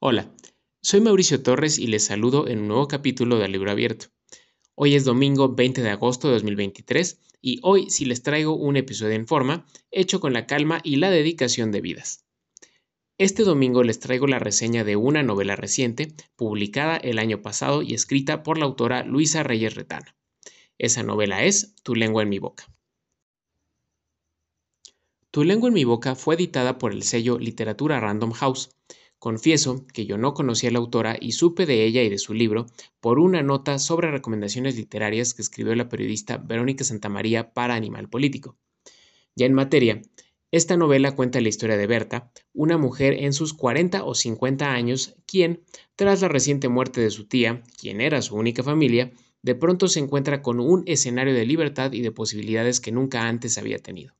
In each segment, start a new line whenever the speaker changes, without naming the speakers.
Hola, soy Mauricio Torres y les saludo en un nuevo capítulo del Libro Abierto. Hoy es domingo 20 de agosto de 2023 y hoy sí les traigo un episodio en forma, hecho con la calma y la dedicación de vidas. Este domingo les traigo la reseña de una novela reciente, publicada el año pasado y escrita por la autora Luisa Reyes Retana. Esa novela es Tu lengua en mi boca. Tu lengua en mi boca fue editada por el sello Literatura Random House. Confieso que yo no conocía a la autora y supe de ella y de su libro por una nota sobre recomendaciones literarias que escribió la periodista Verónica Santamaría para Animal Político. Ya en materia, esta novela cuenta la historia de Berta, una mujer en sus 40 o 50 años, quien, tras la reciente muerte de su tía, quien era su única familia, de pronto se encuentra con un escenario de libertad y de posibilidades que nunca antes había tenido.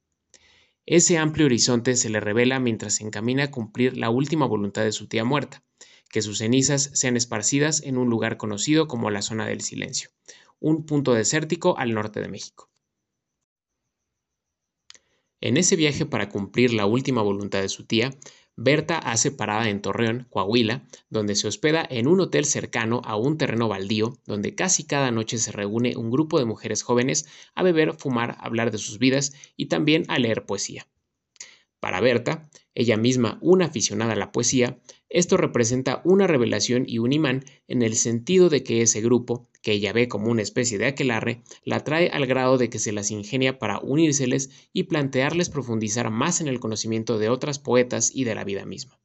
Ese amplio horizonte se le revela mientras se encamina a cumplir la última voluntad de su tía muerta, que sus cenizas sean esparcidas en un lugar conocido como la zona del silencio, un punto desértico al norte de México. En ese viaje para cumplir la última voluntad de su tía, Berta hace parada en Torreón, Coahuila, donde se hospeda en un hotel cercano a un terreno baldío, donde casi cada noche se reúne un grupo de mujeres jóvenes a beber, fumar, hablar de sus vidas y también a leer poesía. Para Berta, ella misma una aficionada a la poesía, esto representa una revelación y un imán en el sentido de que ese grupo, que ella ve como una especie de aquelarre, la trae al grado de que se las ingenia para unírseles y plantearles profundizar más en el conocimiento de otras poetas y de la vida misma.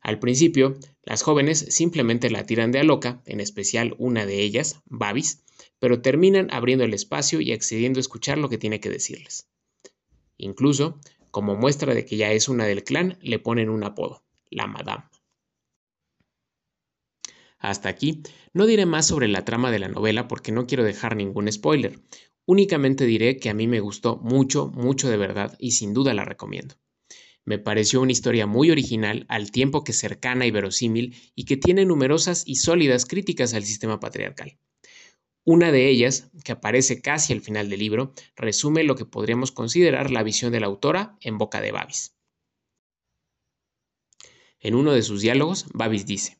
Al principio, las jóvenes simplemente la tiran de a loca, en especial una de ellas, Babis, pero terminan abriendo el espacio y accediendo a escuchar lo que tiene que decirles. Incluso, como muestra de que ya es una del clan, le ponen un apodo, la Madame. Hasta aquí, no diré más sobre la trama de la novela porque no quiero dejar ningún spoiler. Únicamente diré que a mí me gustó mucho, mucho de verdad y sin duda la recomiendo. Me pareció una historia muy original, al tiempo que cercana y verosímil, y que tiene numerosas y sólidas críticas al sistema patriarcal. Una de ellas, que aparece casi al final del libro, resume lo que podríamos considerar la visión de la autora en boca de Babis. En uno de sus diálogos, Babis dice,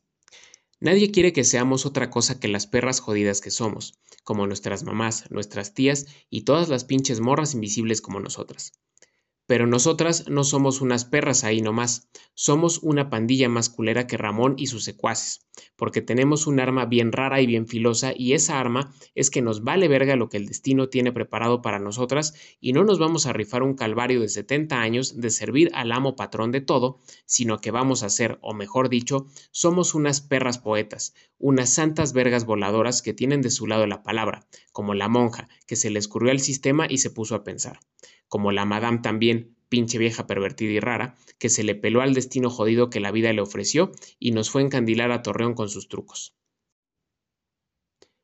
Nadie quiere que seamos otra cosa que las perras jodidas que somos, como nuestras mamás, nuestras tías y todas las pinches morras invisibles como nosotras. Pero nosotras no somos unas perras ahí nomás, somos una pandilla más culera que Ramón y sus secuaces, porque tenemos un arma bien rara y bien filosa y esa arma es que nos vale verga lo que el destino tiene preparado para nosotras y no nos vamos a rifar un calvario de 70 años de servir al amo patrón de todo, sino que vamos a ser, o mejor dicho, somos unas perras poetas, unas santas vergas voladoras que tienen de su lado la palabra, como la monja, que se le escurrió al sistema y se puso a pensar como la madame también, pinche vieja pervertida y rara, que se le peló al destino jodido que la vida le ofreció y nos fue a encandilar a Torreón con sus trucos.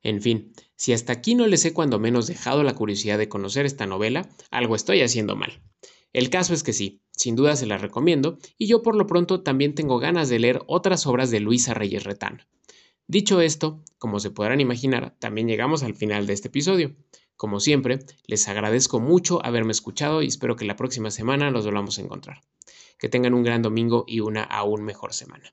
En fin, si hasta aquí no les he cuando menos dejado la curiosidad de conocer esta novela, algo estoy haciendo mal. El caso es que sí, sin duda se la recomiendo, y yo por lo pronto también tengo ganas de leer otras obras de Luisa Reyes Retán. Dicho esto, como se podrán imaginar, también llegamos al final de este episodio. Como siempre, les agradezco mucho haberme escuchado y espero que la próxima semana nos volvamos a encontrar. Que tengan un gran domingo y una aún mejor semana.